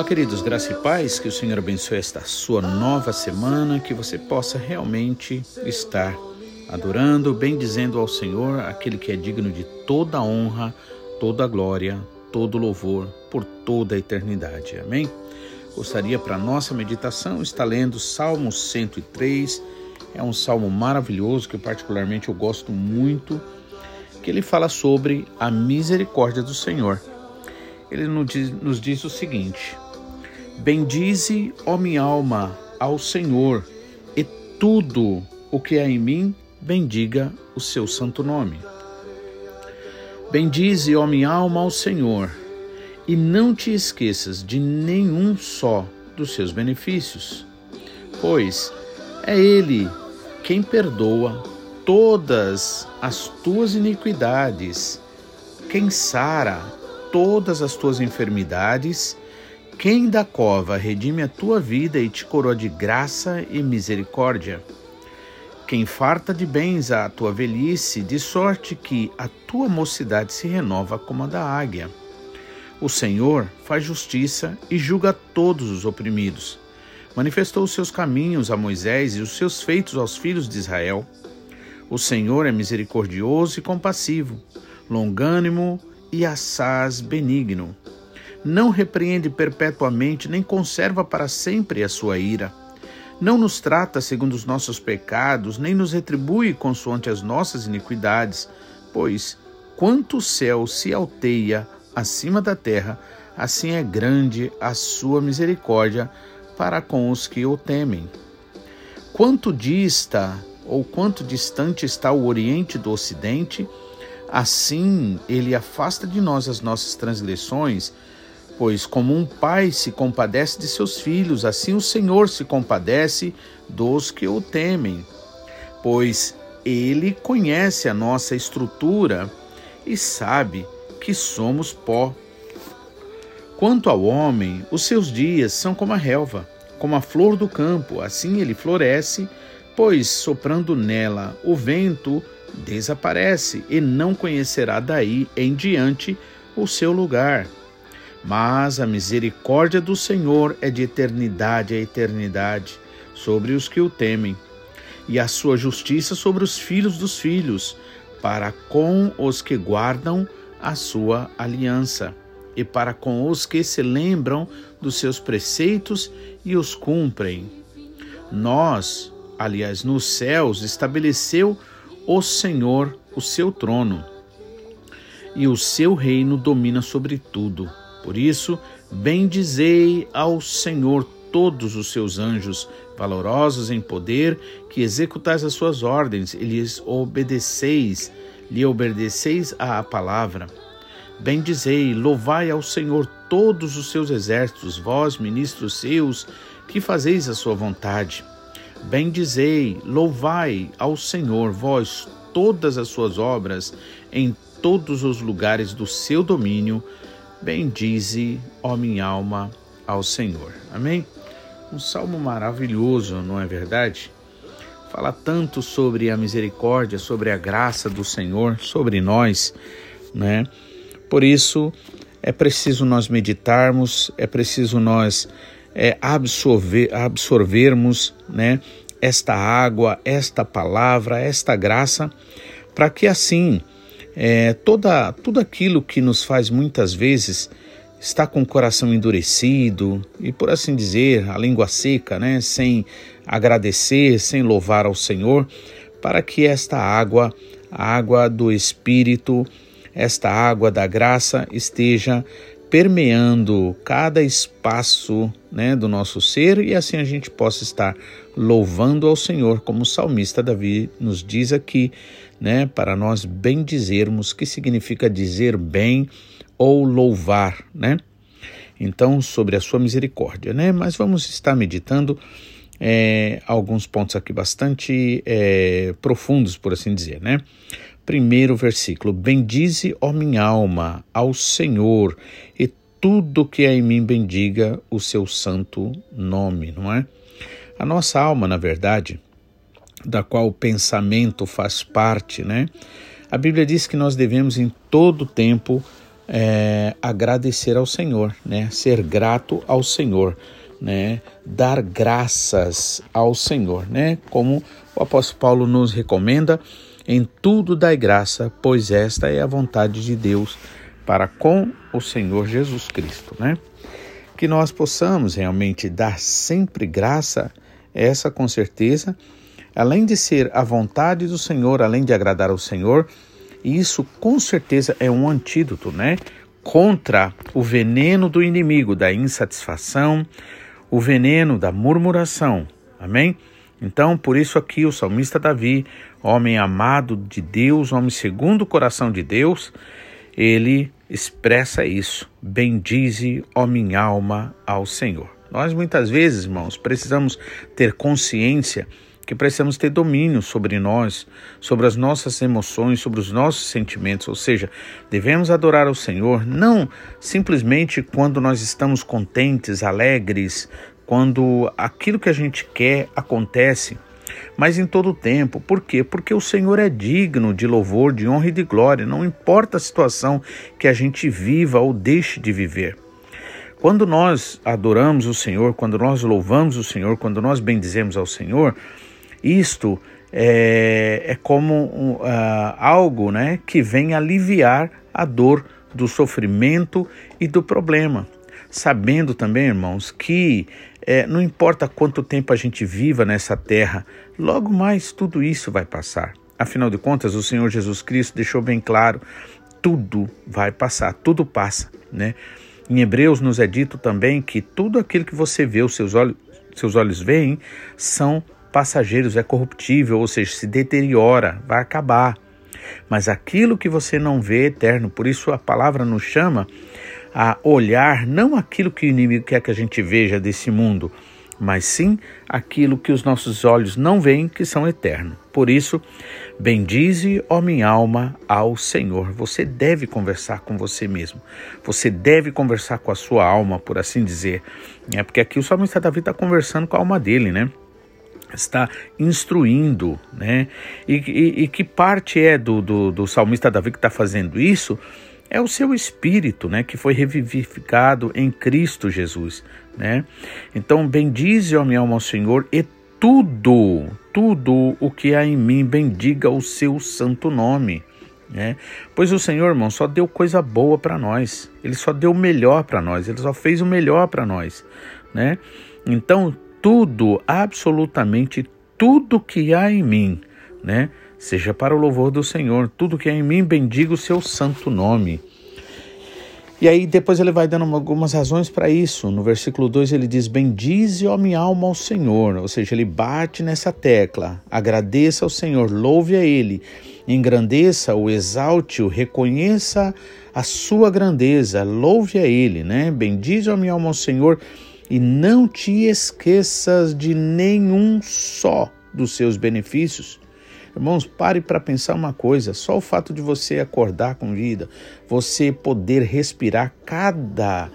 Olá, queridos, graça e paz, que o Senhor abençoe esta sua nova semana, que você possa realmente estar adorando, bendizendo ao Senhor, aquele que é digno de toda honra, toda glória, todo louvor por toda a eternidade. Amém? Gostaria para nossa meditação estar lendo Salmo 103. É um salmo maravilhoso que particularmente eu gosto muito, que ele fala sobre a misericórdia do Senhor ele nos diz, nos diz o seguinte: Bendize, ó minha alma, ao Senhor, e tudo o que há em mim, bendiga o seu santo nome. Bendize, ó minha alma, ao Senhor, e não te esqueças de nenhum só dos seus benefícios, pois é Ele quem perdoa todas as tuas iniquidades, quem sara todas as tuas enfermidades. Quem da cova redime a tua vida e te coroa de graça e misericórdia? Quem farta de bens a tua velhice, de sorte que a tua mocidade se renova como a da águia. O Senhor faz justiça e julga todos os oprimidos. Manifestou os seus caminhos a Moisés e os seus feitos aos filhos de Israel. O Senhor é misericordioso e compassivo, longânimo e assaz benigno. Não repreende perpetuamente, nem conserva para sempre a sua ira. Não nos trata segundo os nossos pecados, nem nos retribui consoante as nossas iniquidades, pois quanto o céu se alteia acima da terra, assim é grande a sua misericórdia para com os que o temem. Quanto dista ou quanto distante está o Oriente do Ocidente, Assim, ele afasta de nós as nossas transgressões, pois como um pai se compadece de seus filhos, assim o Senhor se compadece dos que o temem. Pois ele conhece a nossa estrutura e sabe que somos pó. Quanto ao homem, os seus dias são como a relva, como a flor do campo, assim ele floresce, pois soprando nela o vento desaparece e não conhecerá daí em diante o seu lugar. Mas a misericórdia do Senhor é de eternidade a eternidade sobre os que o temem, e a sua justiça sobre os filhos dos filhos, para com os que guardam a sua aliança, e para com os que se lembram dos seus preceitos e os cumprem. Nós, aliás, nos céus, estabeleceu o Senhor o seu trono, e o seu reino domina sobre tudo. Por isso, bendizei ao Senhor todos os seus anjos, valorosos em poder, que executais as suas ordens e lhes obedeceis, lhe obedeceis à palavra. Bendizei, louvai ao Senhor todos os seus exércitos, vós, ministros seus, que fazeis a sua vontade. Bendizei, louvai ao Senhor, vós todas as suas obras, em todos os lugares do seu domínio. Bendize, ó minha alma, ao Senhor. Amém? Um salmo maravilhoso, não é verdade? Fala tanto sobre a misericórdia, sobre a graça do Senhor sobre nós, né? Por isso é preciso nós meditarmos, é preciso nós é, absorver, absorvermos né, esta água, esta palavra, esta graça, para que assim é, toda, tudo aquilo que nos faz muitas vezes estar com o coração endurecido e, por assim dizer, a língua seca, né, sem agradecer, sem louvar ao Senhor, para que esta água, a água do Espírito, esta água da graça esteja permeando cada espaço né, do nosso ser e assim a gente possa estar louvando ao Senhor, como o salmista Davi nos diz aqui, né, para nós bendizermos, que significa dizer bem ou louvar, né? Então, sobre a sua misericórdia, né? Mas vamos estar meditando é, alguns pontos aqui bastante é, profundos, por assim dizer, né? Primeiro versículo: Bendize, ó minha alma, ao Senhor, e tudo que é em mim bendiga o seu santo nome, não é? A nossa alma, na verdade, da qual o pensamento faz parte, né? A Bíblia diz que nós devemos em todo tempo é, agradecer ao Senhor, né? Ser grato ao Senhor, né? Dar graças ao Senhor, né? Como o apóstolo Paulo nos recomenda, em tudo dai graça, pois esta é a vontade de Deus para com o Senhor Jesus Cristo, né? Que nós possamos realmente dar sempre graça, essa com certeza, além de ser a vontade do Senhor, além de agradar ao Senhor, isso com certeza é um antídoto, né? Contra o veneno do inimigo, da insatisfação, o veneno da murmuração. Amém? Então, por isso aqui o salmista Davi, homem amado de Deus, homem segundo o coração de Deus, ele expressa isso. Bendize, ó minha alma, ao Senhor. Nós muitas vezes, irmãos, precisamos ter consciência que precisamos ter domínio sobre nós, sobre as nossas emoções, sobre os nossos sentimentos, ou seja, devemos adorar ao Senhor não simplesmente quando nós estamos contentes, alegres, quando aquilo que a gente quer acontece, mas em todo o tempo. Por quê? Porque o Senhor é digno de louvor, de honra e de glória, não importa a situação que a gente viva ou deixe de viver. Quando nós adoramos o Senhor, quando nós louvamos o Senhor, quando nós bendizemos ao Senhor, isto é, é como uh, algo né, que vem aliviar a dor do sofrimento e do problema. Sabendo também, irmãos, que é, não importa quanto tempo a gente viva nessa terra, logo mais tudo isso vai passar. Afinal de contas, o Senhor Jesus Cristo deixou bem claro: tudo vai passar, tudo passa, né? Em Hebreus nos é dito também que tudo aquilo que você vê, os seus olhos, seus olhos veem, são passageiros, é corruptível, ou seja, se deteriora, vai acabar. Mas aquilo que você não vê é eterno, por isso a palavra nos chama a olhar não aquilo que o inimigo quer que a gente veja desse mundo, mas sim aquilo que os nossos olhos não veem, que são eternos. Por isso, bendize, ó minha alma, ao Senhor. Você deve conversar com você mesmo. Você deve conversar com a sua alma, por assim dizer. É porque aqui o salmista Davi está conversando com a alma dele, né? está instruindo, né? E, e, e que parte é do, do, do salmista Davi que está fazendo isso? É o seu espírito, né? Que foi revivificado em Cristo Jesus, né? Então, bendize, ó minha alma, ao Senhor e tudo, tudo o que há em mim, bendiga o seu santo nome. né? pois o Senhor, irmão, só deu coisa boa para nós, Ele só deu o melhor para nós, Ele só fez o melhor para nós. Né? Então, tudo, absolutamente tudo que há em mim, né? Seja para o louvor do Senhor, tudo que há em mim, bendiga o seu santo nome. E aí depois ele vai dando algumas razões para isso. No versículo 2 ele diz: Bendize, ó minha alma, ao Senhor. Ou seja, ele bate nessa tecla. Agradeça ao Senhor, louve a Ele, engrandeça-o, exalte-o, reconheça a sua grandeza, louve a Ele, né? Bendize, ó minha alma, ao Senhor e não te esqueças de nenhum só dos seus benefícios. Irmãos, pare para pensar uma coisa: só o fato de você acordar com vida, você poder respirar cada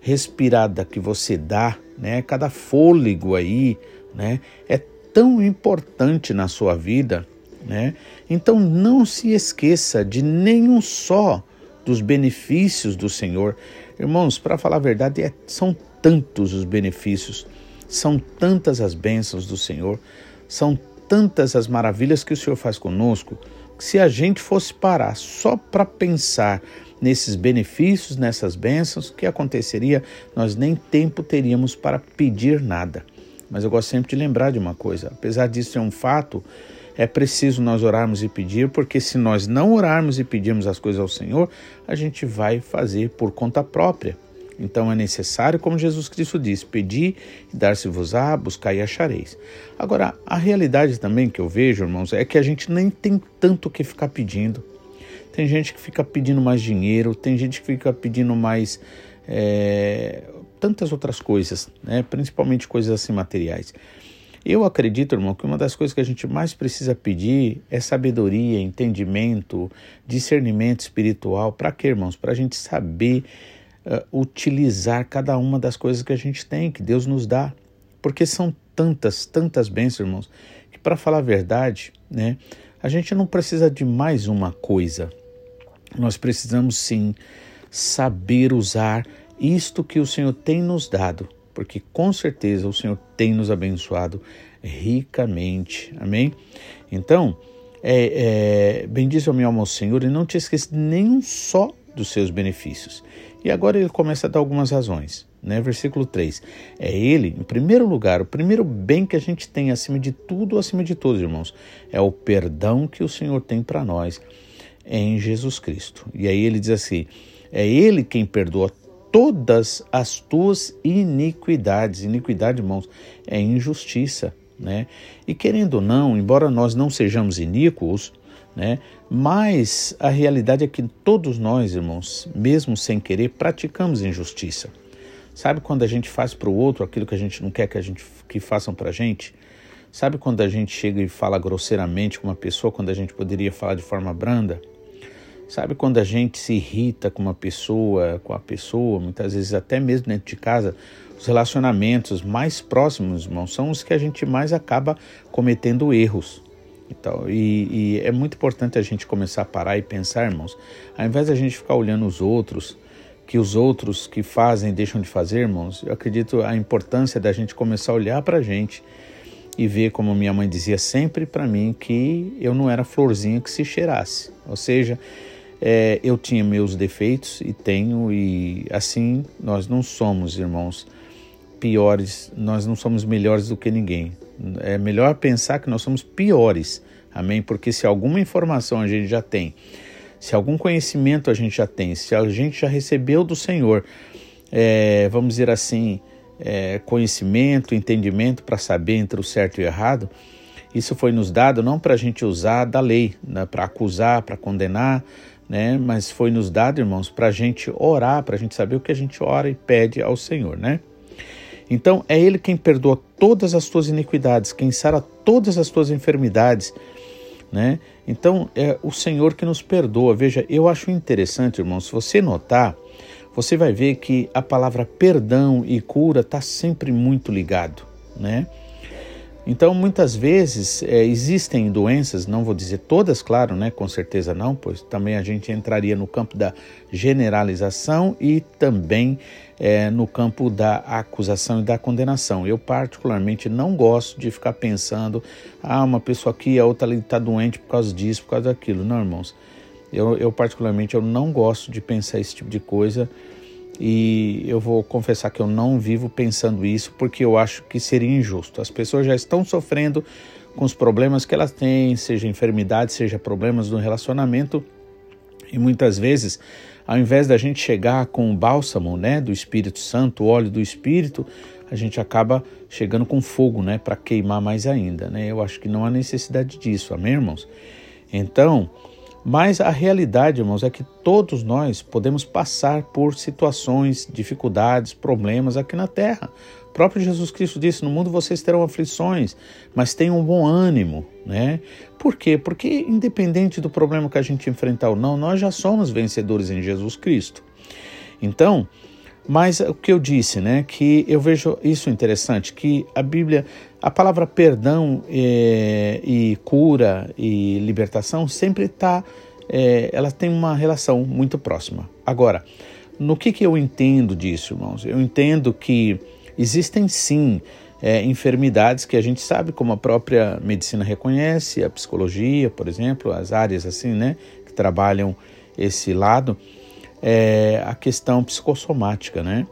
respirada que você dá, né, cada fôlego aí, né, é tão importante na sua vida, né? Então não se esqueça de nenhum só dos benefícios do Senhor. Irmãos, para falar a verdade, é, são tantos os benefícios, são tantas as bênçãos do Senhor, são tantas as maravilhas que o Senhor faz conosco, que se a gente fosse parar só para pensar nesses benefícios, nessas bênçãos, o que aconteceria? Nós nem tempo teríamos para pedir nada. Mas eu gosto sempre de lembrar de uma coisa: apesar disso ser um fato, é preciso nós orarmos e pedir, porque se nós não orarmos e pedirmos as coisas ao Senhor, a gente vai fazer por conta própria. Então é necessário, como Jesus Cristo diz, pedir e dar-se-vos-á, buscar e achareis. Agora, a realidade também que eu vejo, irmãos, é que a gente nem tem tanto o que ficar pedindo. Tem gente que fica pedindo mais dinheiro, tem gente que fica pedindo mais é, tantas outras coisas, né? principalmente coisas assim materiais. Eu acredito, irmão, que uma das coisas que a gente mais precisa pedir é sabedoria, entendimento, discernimento espiritual. Para quê, irmãos? Para a gente saber uh, utilizar cada uma das coisas que a gente tem, que Deus nos dá. Porque são tantas, tantas bênçãos, irmãos, que para falar a verdade, né, a gente não precisa de mais uma coisa. Nós precisamos sim saber usar isto que o Senhor tem nos dado, porque com certeza o Senhor tem nos abençoado ricamente. Amém? Então, é, é, bendize meu alma ao Senhor e não te esqueça nenhum só dos seus benefícios. E agora ele começa a dar algumas razões. Né? Versículo 3. É ele, em primeiro lugar, o primeiro bem que a gente tem acima de tudo, acima de todos, irmãos, é o perdão que o Senhor tem para nós em Jesus Cristo. E aí ele diz assim: é ele quem perdoa todas as tuas iniquidades. Iniquidade, irmãos, é injustiça, né? E querendo ou não, embora nós não sejamos iníquos, né? Mas a realidade é que todos nós, irmãos, mesmo sem querer, praticamos injustiça. Sabe quando a gente faz para o outro aquilo que a gente não quer que a gente que façam para a gente? Sabe quando a gente chega e fala grosseiramente com uma pessoa quando a gente poderia falar de forma branda? Sabe quando a gente se irrita com uma pessoa, com a pessoa, muitas vezes até mesmo dentro de casa, os relacionamentos mais próximos, irmão, são os que a gente mais acaba cometendo erros. Então, e, e é muito importante a gente começar a parar e pensar, irmãos, ao invés da gente ficar olhando os outros, que os outros que fazem deixam de fazer, irmãos, eu acredito a importância da gente começar a olhar para a gente e ver, como minha mãe dizia sempre para mim, que eu não era florzinha que se cheirasse. Ou seja, é, eu tinha meus defeitos e tenho, e assim nós não somos, irmãos, piores, nós não somos melhores do que ninguém. É melhor pensar que nós somos piores, amém? Porque se alguma informação a gente já tem, se algum conhecimento a gente já tem, se a gente já recebeu do Senhor, é, vamos dizer assim, é, conhecimento, entendimento para saber entre o certo e o errado, isso foi nos dado não para a gente usar da lei, né, para acusar, para condenar, né? Mas foi nos dado, irmãos, para a gente orar, para a gente saber o que a gente ora e pede ao Senhor, né? Então é Ele quem perdoa todas as tuas iniquidades, quem sara todas as tuas enfermidades, né? Então é o Senhor que nos perdoa. Veja, eu acho interessante, irmãos, se você notar, você vai ver que a palavra perdão e cura está sempre muito ligado, né? Então, muitas vezes é, existem doenças, não vou dizer todas, claro, né? Com certeza não, pois também a gente entraria no campo da generalização e também é, no campo da acusação e da condenação. Eu, particularmente, não gosto de ficar pensando, ah, uma pessoa aqui, a outra ali está doente por causa disso, por causa daquilo. Não, irmãos. Eu, eu, particularmente, eu não gosto de pensar esse tipo de coisa e eu vou confessar que eu não vivo pensando isso porque eu acho que seria injusto. As pessoas já estão sofrendo com os problemas que elas têm, seja enfermidade, seja problemas no relacionamento, e muitas vezes, ao invés da gente chegar com o bálsamo, né, do Espírito Santo, o óleo do Espírito, a gente acaba chegando com fogo, né, para queimar mais ainda, né? Eu acho que não há necessidade disso, amém, irmãos? Então, mas a realidade, irmãos, é que todos nós podemos passar por situações, dificuldades, problemas aqui na terra. Próprio Jesus Cristo disse: No mundo vocês terão aflições, mas tenham um bom ânimo, né? Por quê? Porque, independente do problema que a gente enfrentar ou não, nós já somos vencedores em Jesus Cristo. Então, mas o que eu disse, né? Que eu vejo isso interessante, que a Bíblia, a palavra perdão é, e cura e libertação sempre está, é, ela tem uma relação muito próxima. Agora, no que, que eu entendo disso, irmãos? Eu entendo que existem sim é, enfermidades que a gente sabe, como a própria medicina reconhece, a psicologia, por exemplo, as áreas assim, né, que trabalham esse lado é a questão psicossomática, né?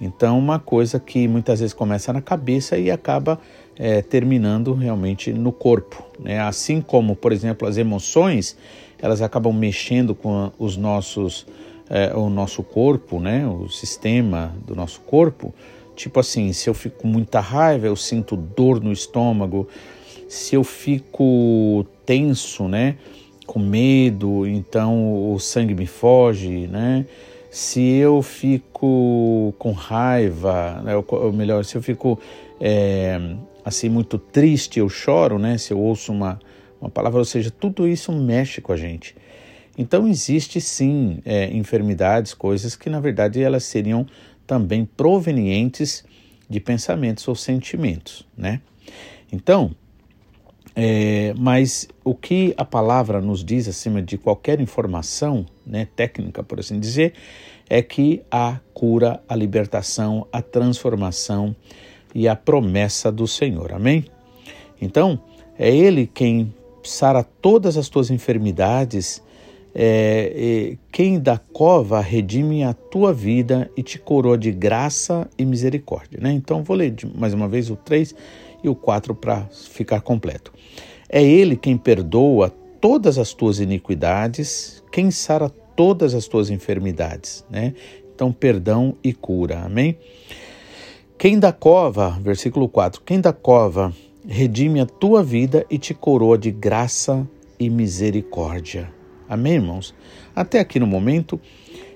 Então, uma coisa que muitas vezes começa na cabeça e acaba é, terminando realmente no corpo, né? Assim como, por exemplo, as emoções, elas acabam mexendo com os nossos, é, o nosso corpo, né? O sistema do nosso corpo. Tipo assim, se eu fico com muita raiva, eu sinto dor no estômago. Se eu fico tenso, né? com medo, então o sangue me foge, né? Se eu fico com raiva, né? ou melhor, se eu fico é, assim muito triste, eu choro, né? Se eu ouço uma, uma palavra, ou seja, tudo isso mexe com a gente. Então existe sim é, enfermidades, coisas que na verdade elas seriam também provenientes de pensamentos ou sentimentos, né? Então É, mas o que a palavra nos diz acima de qualquer informação né, técnica, por assim dizer, é que a cura, a libertação, a transformação e a promessa do Senhor. Amém? Então, é Ele quem sara todas as tuas enfermidades, é, quem da cova redime a tua vida e te coroa de graça e misericórdia. Né? Então, vou ler mais uma vez o 3 e o 4 para ficar completo. É Ele quem perdoa todas as tuas iniquidades, quem sara todas as tuas enfermidades, né? Então, perdão e cura, amém? Quem da cova, versículo 4, quem da cova redime a tua vida e te coroa de graça e misericórdia. Amém, irmãos? Até aqui no momento,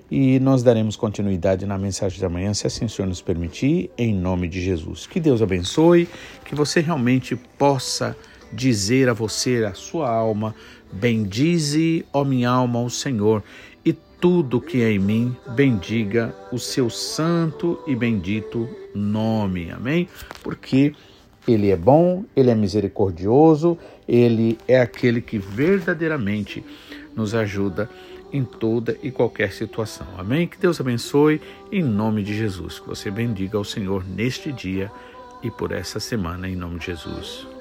e nós daremos continuidade na mensagem da manhã, se assim o Senhor nos permitir, em nome de Jesus. Que Deus abençoe, que você realmente possa dizer a você, a sua alma, bendize, ó minha alma, o Senhor, e tudo que é em mim, bendiga o seu santo e bendito nome. Amém? Porque ele é bom, ele é misericordioso, ele é aquele que verdadeiramente nos ajuda em toda e qualquer situação. Amém? Que Deus abençoe em nome de Jesus. Que você bendiga ao Senhor neste dia e por essa semana, em nome de Jesus.